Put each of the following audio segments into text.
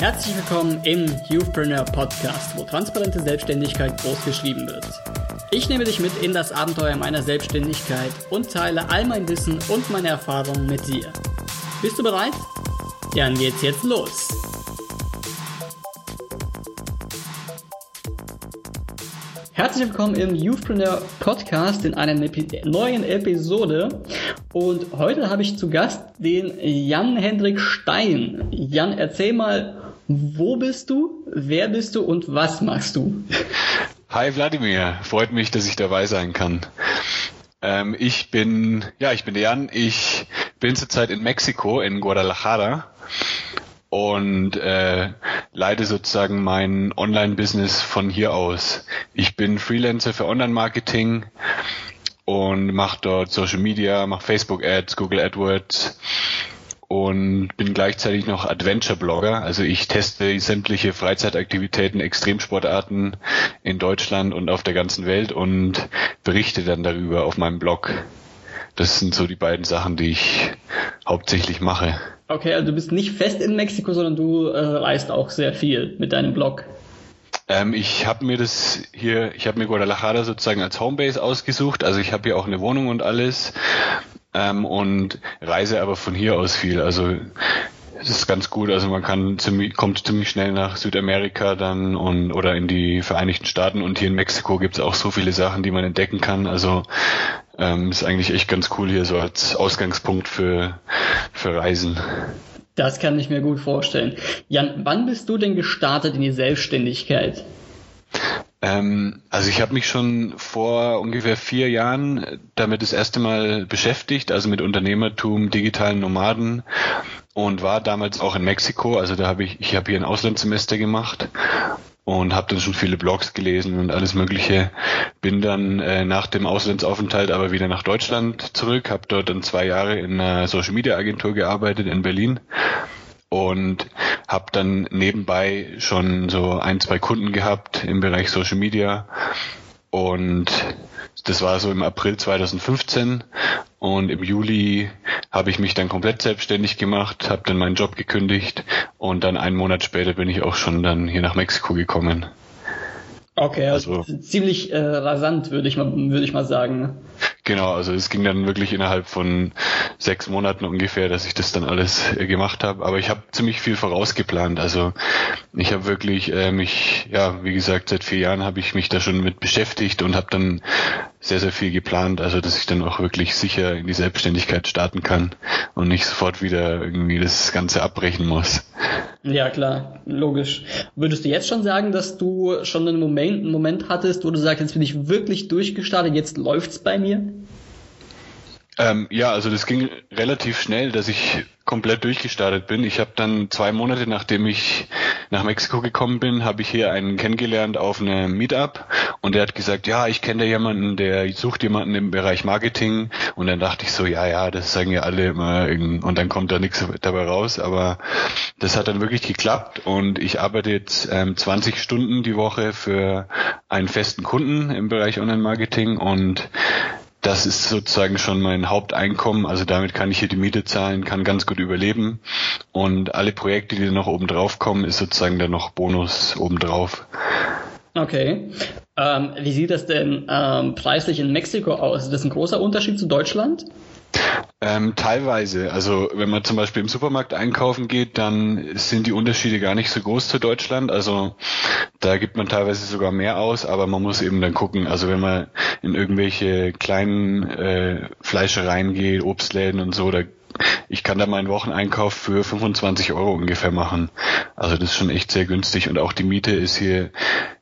Herzlich willkommen im Youthpreneur Podcast, wo transparente Selbstständigkeit groß geschrieben wird. Ich nehme dich mit in das Abenteuer meiner Selbstständigkeit und teile all mein Wissen und meine Erfahrungen mit dir. Bist du bereit? Dann geht's jetzt los. Herzlich willkommen im Youthpreneur Podcast in einer neuen Episode. Und heute habe ich zu Gast den Jan-Hendrik Stein. Jan, erzähl mal, wo bist du, wer bist du und was machst du? Hi Wladimir, freut mich, dass ich dabei sein kann. Ähm, ich bin, ja, ich bin Jan. Ich bin zurzeit in Mexiko, in Guadalajara und äh, leite sozusagen mein Online-Business von hier aus. Ich bin Freelancer für Online-Marketing und mache dort Social Media, mache Facebook-Ads, Google AdWords und bin gleichzeitig noch Adventure-Blogger. Also ich teste sämtliche Freizeitaktivitäten, Extremsportarten in Deutschland und auf der ganzen Welt und berichte dann darüber auf meinem Blog. Das sind so die beiden Sachen, die ich hauptsächlich mache. Okay, also du bist nicht fest in Mexiko, sondern du äh, reist auch sehr viel mit deinem Blog. Ähm, ich habe mir das hier, ich habe mir Guadalajara sozusagen als Homebase ausgesucht. Also ich habe hier auch eine Wohnung und alles ähm, und reise aber von hier aus viel. Also es ist ganz gut. Also man kann ziemlich, kommt ziemlich schnell nach Südamerika dann und oder in die Vereinigten Staaten und hier in Mexiko gibt es auch so viele Sachen, die man entdecken kann. Also ähm, ist eigentlich echt ganz cool hier so als Ausgangspunkt für, für Reisen. Das kann ich mir gut vorstellen. Jan, wann bist du denn gestartet in die Selbstständigkeit? Ähm, also ich habe mich schon vor ungefähr vier Jahren damit das erste Mal beschäftigt, also mit Unternehmertum, digitalen Nomaden und war damals auch in Mexiko. Also da habe ich, ich habe hier ein Auslandssemester gemacht und habe dann schon viele Blogs gelesen und alles Mögliche. Bin dann äh, nach dem Auslandsaufenthalt aber wieder nach Deutschland zurück, habe dort dann zwei Jahre in einer Social Media Agentur gearbeitet in Berlin und habe dann nebenbei schon so ein, zwei Kunden gehabt im Bereich Social Media und das war so im April 2015 und im Juli habe ich mich dann komplett selbstständig gemacht, habe dann meinen Job gekündigt und dann einen Monat später bin ich auch schon dann hier nach Mexiko gekommen. Okay, also, also ziemlich äh, rasant würde ich mal würde ich mal sagen. Genau, also es ging dann wirklich innerhalb von sechs Monaten ungefähr, dass ich das dann alles äh, gemacht habe. Aber ich habe ziemlich viel vorausgeplant. Also ich habe wirklich äh, mich, ja, wie gesagt, seit vier Jahren habe ich mich da schon mit beschäftigt und habe dann sehr, sehr viel geplant, also dass ich dann auch wirklich sicher in die Selbstständigkeit starten kann und nicht sofort wieder irgendwie das Ganze abbrechen muss. Ja, klar, logisch. Würdest du jetzt schon sagen, dass du schon einen Moment, einen Moment hattest, wo du sagst, jetzt bin ich wirklich durchgestartet, jetzt läuft's bei mir? Ähm, ja, also das ging relativ schnell, dass ich komplett durchgestartet bin. Ich habe dann zwei Monate, nachdem ich nach Mexiko gekommen bin, habe ich hier einen kennengelernt auf einem Meetup. Und der hat gesagt, ja, ich kenne da jemanden, der sucht jemanden im Bereich Marketing. Und dann dachte ich so, ja, ja, das sagen ja alle immer und dann kommt da nichts dabei raus, aber das hat dann wirklich geklappt. Und ich arbeite jetzt ähm, 20 Stunden die Woche für einen festen Kunden im Bereich Online-Marketing. Und das ist sozusagen schon mein Haupteinkommen. Also damit kann ich hier die Miete zahlen, kann ganz gut überleben. Und alle Projekte, die noch oben drauf kommen, ist sozusagen dann noch Bonus obendrauf. Okay. Ähm, wie sieht das denn ähm, preislich in Mexiko aus? Ist das ein großer Unterschied zu Deutschland? Ähm, teilweise. Also wenn man zum Beispiel im Supermarkt einkaufen geht, dann sind die Unterschiede gar nicht so groß zu Deutschland. Also da gibt man teilweise sogar mehr aus, aber man muss eben dann gucken. Also wenn man in irgendwelche kleinen äh, Fleischereien geht, Obstläden und so, da ich kann da meinen Wocheneinkauf für 25 Euro ungefähr machen. Also das ist schon echt sehr günstig und auch die Miete ist hier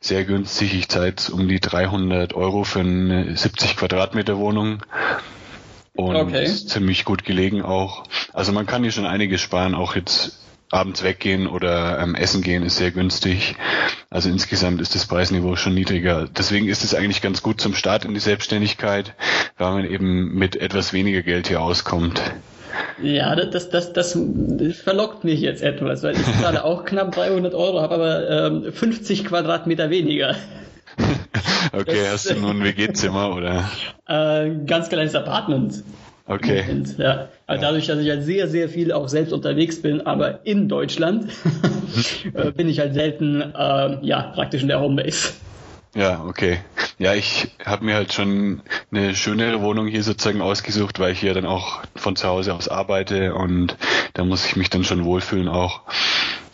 sehr günstig. Ich zahle jetzt um die 300 Euro für eine 70 Quadratmeter Wohnung und okay. ist ziemlich gut gelegen auch. Also man kann hier schon einiges sparen, auch jetzt abends weggehen oder ähm, essen gehen ist sehr günstig. Also insgesamt ist das Preisniveau schon niedriger. Deswegen ist es eigentlich ganz gut zum Start in die Selbstständigkeit, weil man eben mit etwas weniger Geld hier auskommt. Ja, das, das, das verlockt mich jetzt etwas, weil ich gerade auch knapp 300 Euro habe, aber ähm, 50 Quadratmeter weniger. okay, das, hast du nur ein WG-Zimmer oder? Äh, ganz kleines Apartment. Okay. Und, ja. Also dadurch, dass ich halt sehr, sehr viel auch selbst unterwegs bin, aber in Deutschland, äh, bin ich halt selten, äh, ja, praktisch in der Homebase. Ja, okay. Ja, ich habe mir halt schon eine schönere Wohnung hier sozusagen ausgesucht, weil ich hier dann auch von zu Hause aus arbeite und da muss ich mich dann schon wohlfühlen auch.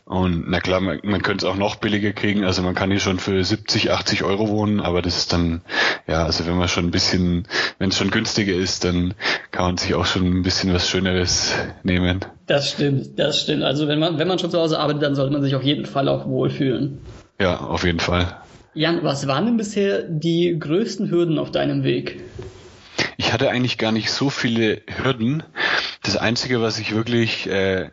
Und na klar, man, man könnte es auch noch billiger kriegen. Also man kann hier schon für 70, 80 Euro wohnen, aber das ist dann, ja, also wenn man schon ein bisschen, wenn es schon günstiger ist, dann kann man sich auch schon ein bisschen was Schöneres nehmen. Das stimmt, das stimmt. Also wenn man, wenn man schon zu Hause arbeitet, dann sollte man sich auf jeden Fall auch wohlfühlen. Ja, auf jeden Fall. Jan, was waren denn bisher die größten Hürden auf deinem Weg? Ich hatte eigentlich gar nicht so viele Hürden. Das Einzige, was ich wirklich, äh,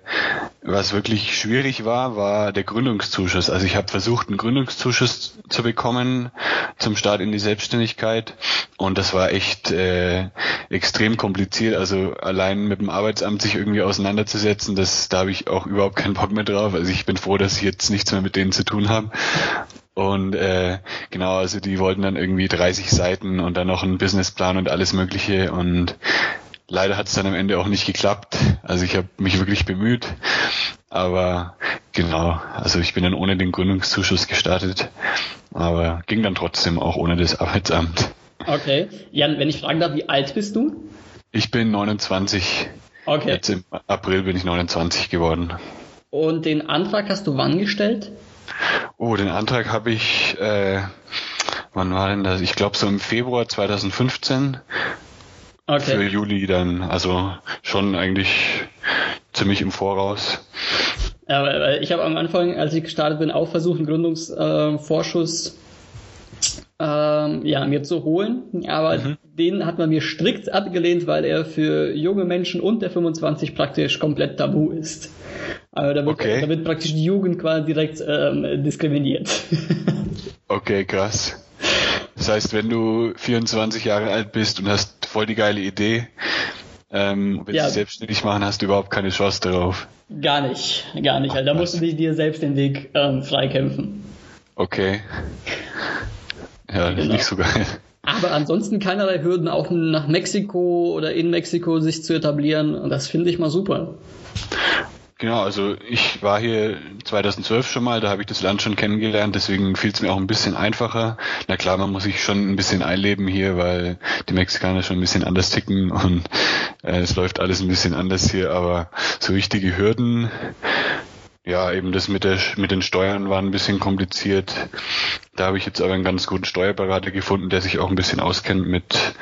was wirklich schwierig war, war der Gründungszuschuss. Also ich habe versucht, einen Gründungszuschuss zu bekommen zum Start in die Selbstständigkeit und das war echt äh, extrem kompliziert. Also allein mit dem Arbeitsamt sich irgendwie auseinanderzusetzen, das da habe ich auch überhaupt keinen Bock mehr drauf. Also ich bin froh, dass ich jetzt nichts mehr mit denen zu tun habe. Und äh, genau, also die wollten dann irgendwie 30 Seiten und dann noch einen Businessplan und alles Mögliche. Und leider hat es dann am Ende auch nicht geklappt. Also ich habe mich wirklich bemüht. Aber genau, also ich bin dann ohne den Gründungszuschuss gestartet. Aber ging dann trotzdem auch ohne das Arbeitsamt. Okay. Jan, wenn ich fragen darf, wie alt bist du? Ich bin 29. Okay. Jetzt im April bin ich 29 geworden. Und den Antrag hast du wann gestellt? Oh, den Antrag habe ich, äh, wann war denn das? Ich glaube so im Februar 2015. Okay. Für Juli dann, also schon eigentlich ziemlich im Voraus. Ja, ich habe am Anfang, als ich gestartet bin, auch versucht, einen Gründungsvorschuss ähm, ja, mir zu holen. Aber mhm. den hat man mir strikt abgelehnt, weil er für junge Menschen unter 25 praktisch komplett tabu ist. Also da wird, okay. da wird praktisch die Jugend quasi direkt ähm, diskriminiert. okay, krass. Das heißt, wenn du 24 Jahre alt bist und hast voll die geile Idee, ähm, willst ja. dich selbstständig machen, hast du überhaupt keine Chance darauf. Gar nicht, gar nicht. Also, da musst du dich dir selbst den Weg ähm, freikämpfen. Okay. Ja, genau. nicht so geil. Aber ansonsten keinerlei Hürden, auch nach Mexiko oder in Mexiko sich zu etablieren. Und das finde ich mal super. Genau, also ich war hier 2012 schon mal, da habe ich das Land schon kennengelernt, deswegen fiel es mir auch ein bisschen einfacher. Na klar, man muss sich schon ein bisschen einleben hier, weil die Mexikaner schon ein bisschen anders ticken und äh, es läuft alles ein bisschen anders hier, aber so wichtige Hürden, ja, eben das mit, der, mit den Steuern war ein bisschen kompliziert. Da habe ich jetzt aber einen ganz guten Steuerberater gefunden, der sich auch ein bisschen auskennt mit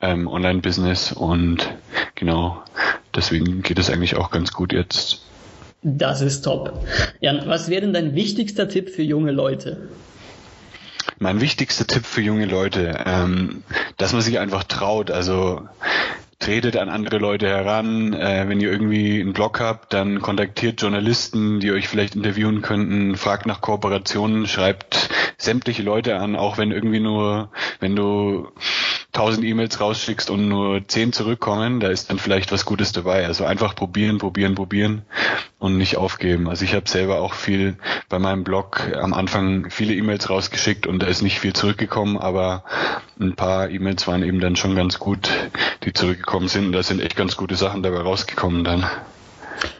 ähm, Online-Business und genau, deswegen geht es eigentlich auch ganz gut jetzt. Das ist top. Jan, was wäre denn dein wichtigster Tipp für junge Leute? Mein wichtigster Tipp für junge Leute, ähm, dass man sich einfach traut. Also tretet an andere Leute heran. Äh, wenn ihr irgendwie einen Blog habt, dann kontaktiert Journalisten, die euch vielleicht interviewen könnten, fragt nach Kooperationen, schreibt sämtliche Leute an, auch wenn irgendwie nur, wenn du tausend E-Mails rausschickst und nur zehn zurückkommen, da ist dann vielleicht was Gutes dabei. Also einfach probieren, probieren, probieren und nicht aufgeben. Also ich habe selber auch viel bei meinem Blog am Anfang viele E-Mails rausgeschickt und da ist nicht viel zurückgekommen, aber ein paar E-Mails waren eben dann schon ganz gut, die zurückgekommen sind. Und da sind echt ganz gute Sachen dabei rausgekommen dann.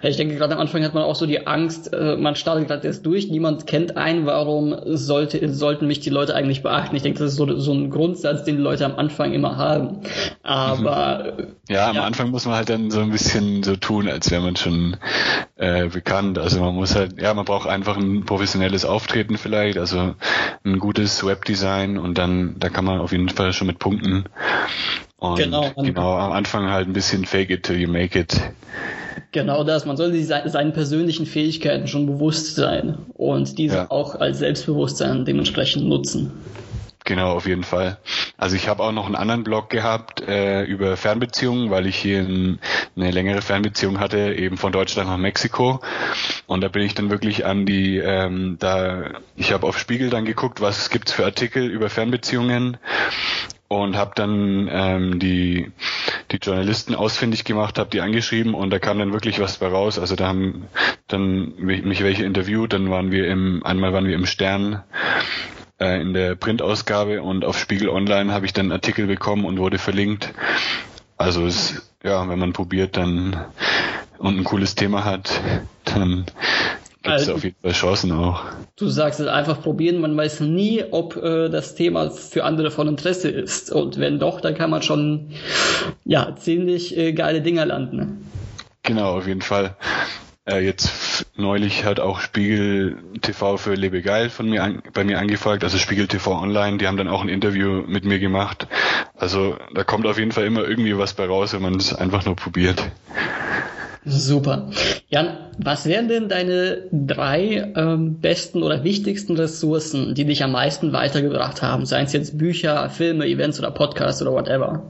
Ja, ich denke, gerade am Anfang hat man auch so die Angst, äh, man startet gerade erst durch, niemand kennt einen, warum sollte, sollten mich die Leute eigentlich beachten? Ich denke, das ist so, so ein Grundsatz, den die Leute am Anfang immer haben. Aber mhm. ja, am ja. Anfang muss man halt dann so ein bisschen so tun, als wäre man schon äh, bekannt. Also man muss halt, ja, man braucht einfach ein professionelles Auftreten vielleicht, also ein gutes Webdesign und dann, da kann man auf jeden Fall schon mit punkten. Und genau, genau am Anfang halt ein bisschen fake it till you make it. Genau das. Man soll sich seinen persönlichen Fähigkeiten schon bewusst sein und diese ja. auch als Selbstbewusstsein dementsprechend nutzen. Genau, auf jeden Fall. Also ich habe auch noch einen anderen Blog gehabt äh, über Fernbeziehungen, weil ich hier ein, eine längere Fernbeziehung hatte, eben von Deutschland nach Mexiko. Und da bin ich dann wirklich an die, ähm, da ich habe auf Spiegel dann geguckt, was gibt's für Artikel über Fernbeziehungen und habe dann ähm, die die Journalisten ausfindig gemacht, habe die angeschrieben und da kam dann wirklich was bei raus. Also da haben dann mich welche interviewt, dann waren wir im einmal waren wir im Stern äh, in der Printausgabe und auf Spiegel Online habe ich dann einen Artikel bekommen und wurde verlinkt. Also es, ja, wenn man probiert, dann und ein cooles Thema hat, dann gibt es also, auf jeden Fall Chancen auch. Du sagst es einfach probieren, man weiß nie, ob äh, das Thema für andere von Interesse ist. Und wenn doch, dann kann man schon ja ziemlich äh, geile Dinger landen. Genau, auf jeden Fall. Äh, jetzt neulich hat auch Spiegel TV für Lebe Geil von mir an, bei mir angefragt, also Spiegel TV Online, die haben dann auch ein Interview mit mir gemacht. Also da kommt auf jeden Fall immer irgendwie was bei raus, wenn man es einfach nur probiert. Super. Jan, was wären denn deine drei ähm, besten oder wichtigsten Ressourcen, die dich am meisten weitergebracht haben? Seien es jetzt Bücher, Filme, Events oder Podcasts oder whatever?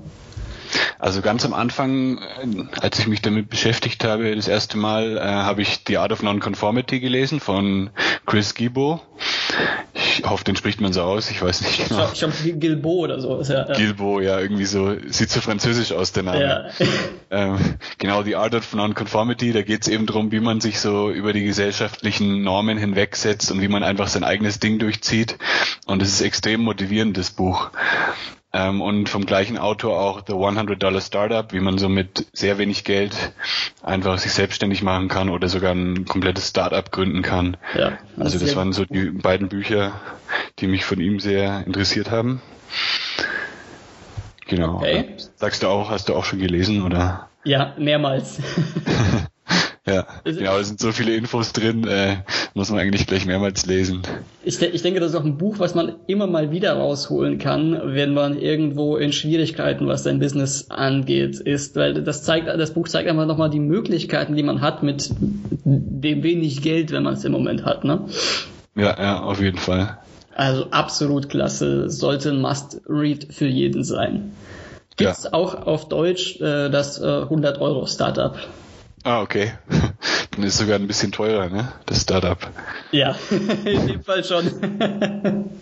Also ganz am Anfang, äh, als ich mich damit beschäftigt habe, das erste Mal, äh, habe ich The Art of Nonconformity gelesen von Chris Gibo. Ich hoffe, den spricht man so aus, ich weiß nicht genau. Ich glaube, Gilbo oder so. Ist ja, ja. Gilbo, ja, irgendwie so, sieht so französisch aus, der Name. Ja. Ähm, genau, The Art of Nonconformity, da geht es eben darum, wie man sich so über die gesellschaftlichen Normen hinwegsetzt und wie man einfach sein eigenes Ding durchzieht. Und es ist extrem motivierend, das Buch. Ähm, und vom gleichen Autor auch The 100 Dollar Startup, wie man so mit sehr wenig Geld einfach sich selbstständig machen kann oder sogar ein komplettes Startup gründen kann. Ja, also das waren so die beiden Bücher, die mich von ihm sehr interessiert haben. Genau. Okay. Sagst du auch, hast du auch schon gelesen oder? Ja, mehrmals. Ja, genau, da sind so viele Infos drin, äh, muss man eigentlich gleich mehrmals lesen. Ich, de ich denke, das ist auch ein Buch, was man immer mal wieder rausholen kann, wenn man irgendwo in Schwierigkeiten, was sein Business angeht, ist, weil das zeigt, das Buch zeigt einfach nochmal die Möglichkeiten, die man hat mit dem wenig Geld, wenn man es im Moment hat, ne? Ja, ja, auf jeden Fall. Also absolut klasse, sollte ein Must-Read für jeden sein. Gibt's ja. auch auf Deutsch äh, das äh, 100 Euro Startup? Ah, okay. Dann ist sogar ein bisschen teurer, ne? Das Startup. Ja, in dem Fall schon.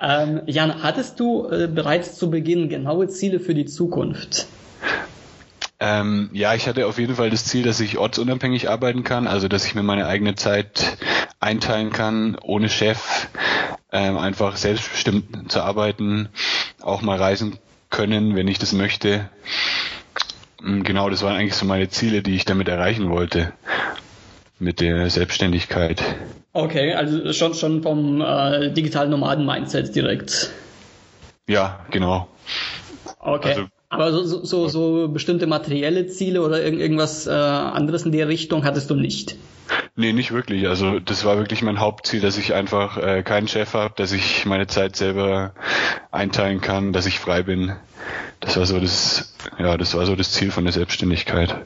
ähm, Jan, hattest du äh, bereits zu Beginn genaue Ziele für die Zukunft? Ähm, ja, ich hatte auf jeden Fall das Ziel, dass ich ortsunabhängig arbeiten kann, also dass ich mir meine eigene Zeit einteilen kann, ohne Chef, ähm, einfach selbstbestimmt zu arbeiten, auch mal reisen können, wenn ich das möchte. Mm, genau, das waren eigentlich so meine Ziele, die ich damit erreichen wollte. Mit der Selbstständigkeit. Okay, also schon, schon vom äh, digitalen Nomaden-Mindset direkt. Ja, genau. Okay. Also, aber so, so, so, so bestimmte materielle Ziele oder irgend, irgendwas äh, anderes in der Richtung hattest du nicht? Nee, nicht wirklich. Also das war wirklich mein Hauptziel, dass ich einfach äh, keinen Chef habe, dass ich meine Zeit selber einteilen kann, dass ich frei bin. Das war so das, ja, das war so das Ziel von der Selbstständigkeit.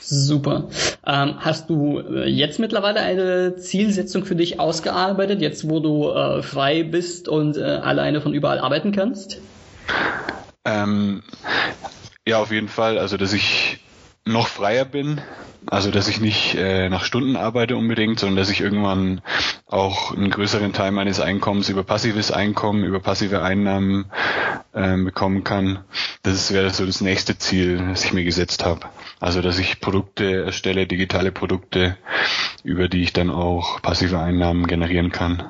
Super. Ähm, hast du äh, jetzt mittlerweile eine Zielsetzung für dich ausgearbeitet, jetzt wo du äh, frei bist und äh, alleine von überall arbeiten kannst? Ähm, ja, auf jeden Fall. Also, dass ich noch freier bin, also dass ich nicht äh, nach Stunden arbeite unbedingt, sondern dass ich irgendwann auch einen größeren Teil meines Einkommens über passives Einkommen, über passive Einnahmen äh, bekommen kann. Das wäre so das nächste Ziel, das ich mir gesetzt habe. Also dass ich Produkte erstelle, digitale Produkte, über die ich dann auch passive Einnahmen generieren kann.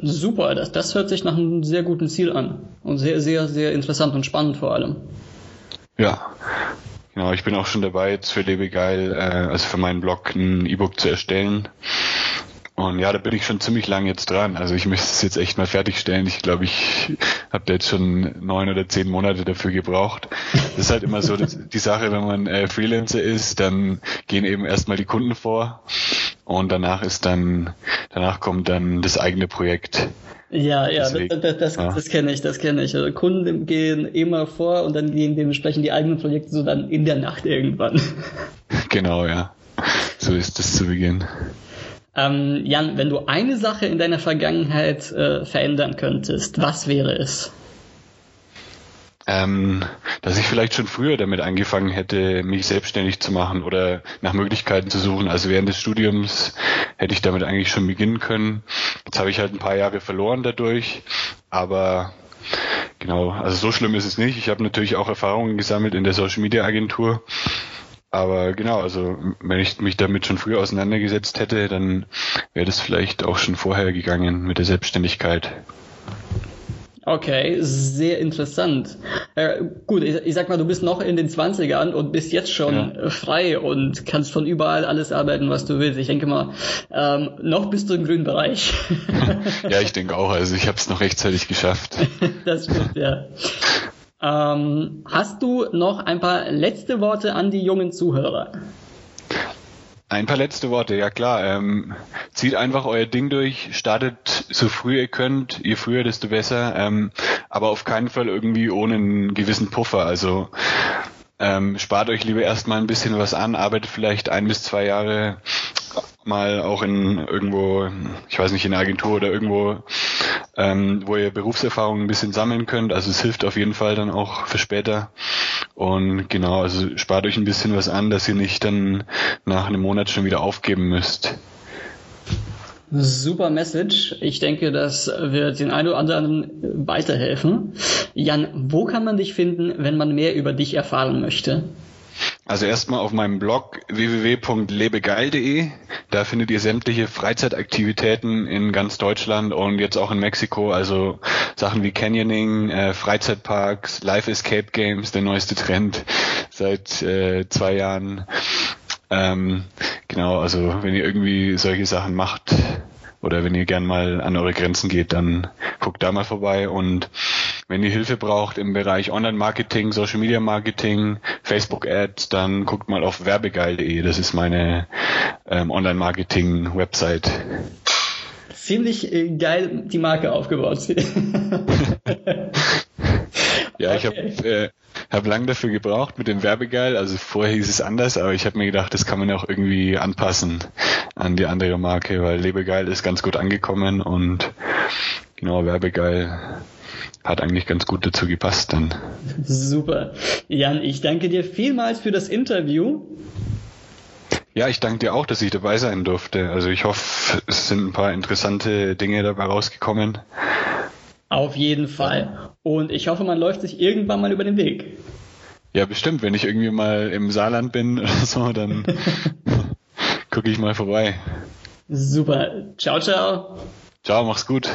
Super, das, das hört sich nach einem sehr guten Ziel an. Und sehr, sehr, sehr interessant und spannend vor allem. Ja, Genau, ich bin auch schon dabei, jetzt für Lebegeil, äh, also für meinen Blog ein E-Book zu erstellen. Und ja, da bin ich schon ziemlich lang jetzt dran. Also ich möchte es jetzt echt mal fertigstellen. Ich glaube, ich habe da jetzt schon neun oder zehn Monate dafür gebraucht. Das ist halt immer so die Sache, wenn man äh, Freelancer ist, dann gehen eben erstmal die Kunden vor und danach ist dann, danach kommt dann das eigene Projekt. Ja, ja, Deswegen, das, das, ja. das kenne ich, das kenne ich. Also Kunden gehen immer vor und dann gehen dementsprechend die eigenen Projekte so dann in der Nacht irgendwann. Genau, ja. So ist es zu Beginn. Ähm, Jan, wenn du eine Sache in deiner Vergangenheit äh, verändern könntest, was wäre es? Ähm, dass ich vielleicht schon früher damit angefangen hätte, mich selbstständig zu machen oder nach Möglichkeiten zu suchen. Also während des Studiums hätte ich damit eigentlich schon beginnen können. Jetzt habe ich halt ein paar Jahre verloren dadurch, aber genau, also so schlimm ist es nicht. Ich habe natürlich auch Erfahrungen gesammelt in der Social Media Agentur. Aber genau, also wenn ich mich damit schon früher auseinandergesetzt hätte, dann wäre das vielleicht auch schon vorher gegangen mit der Selbstständigkeit. Okay, sehr interessant. Äh, gut, ich, ich, sag mal, du bist noch in den 20ern und bist jetzt schon ja. frei und kannst von überall alles arbeiten, was du willst. Ich denke mal, ähm, noch bist du im grünen Bereich. ja, ich denke auch. Also ich habe es noch rechtzeitig geschafft. das stimmt, ja. Ähm, hast du noch ein paar letzte Worte an die jungen Zuhörer? Ein paar letzte Worte, ja klar. Ähm, zieht einfach euer Ding durch, startet so früh ihr könnt, je früher, desto besser, ähm, aber auf keinen Fall irgendwie ohne einen gewissen Puffer. Also ähm, spart euch lieber erstmal ein bisschen was an, arbeitet vielleicht ein bis zwei Jahre mal auch in irgendwo, ich weiß nicht, in einer Agentur oder irgendwo, ähm, wo ihr Berufserfahrung ein bisschen sammeln könnt. Also es hilft auf jeden Fall dann auch für später. Und genau, also spart euch ein bisschen was an, dass ihr nicht dann nach einem Monat schon wieder aufgeben müsst. Super Message. Ich denke, das wird den einen oder anderen weiterhelfen. Jan, wo kann man dich finden, wenn man mehr über dich erfahren möchte? Also erstmal auf meinem Blog www.lebegeil.de. Da findet ihr sämtliche Freizeitaktivitäten in ganz Deutschland und jetzt auch in Mexiko. Also Sachen wie Canyoning, äh, Freizeitparks, Live Escape Games, der neueste Trend seit äh, zwei Jahren. Ähm, genau, also wenn ihr irgendwie solche Sachen macht, oder wenn ihr gern mal an eure Grenzen geht, dann guckt da mal vorbei und wenn ihr Hilfe braucht im Bereich Online-Marketing, Social-Media-Marketing, Facebook-Ads, dann guckt mal auf werbegeil.de. Das ist meine ähm, Online-Marketing-Website. Ziemlich äh, geil die Marke aufgebaut. ja, ich habe äh, hab lang dafür gebraucht mit dem Werbegeil. Also vorher hieß es anders, aber ich habe mir gedacht, das kann man auch irgendwie anpassen an die andere Marke, weil Lebegeil ist ganz gut angekommen und genau, Werbegeil hat eigentlich ganz gut dazu gepasst dann. Super. Jan, ich danke dir vielmals für das Interview. Ja, ich danke dir auch, dass ich dabei sein durfte. Also ich hoffe, es sind ein paar interessante Dinge dabei rausgekommen. Auf jeden Fall. Und ich hoffe, man läuft sich irgendwann mal über den Weg. Ja, bestimmt. Wenn ich irgendwie mal im Saarland bin oder so, dann gucke ich mal vorbei. Super. Ciao, ciao. Ciao, mach's gut.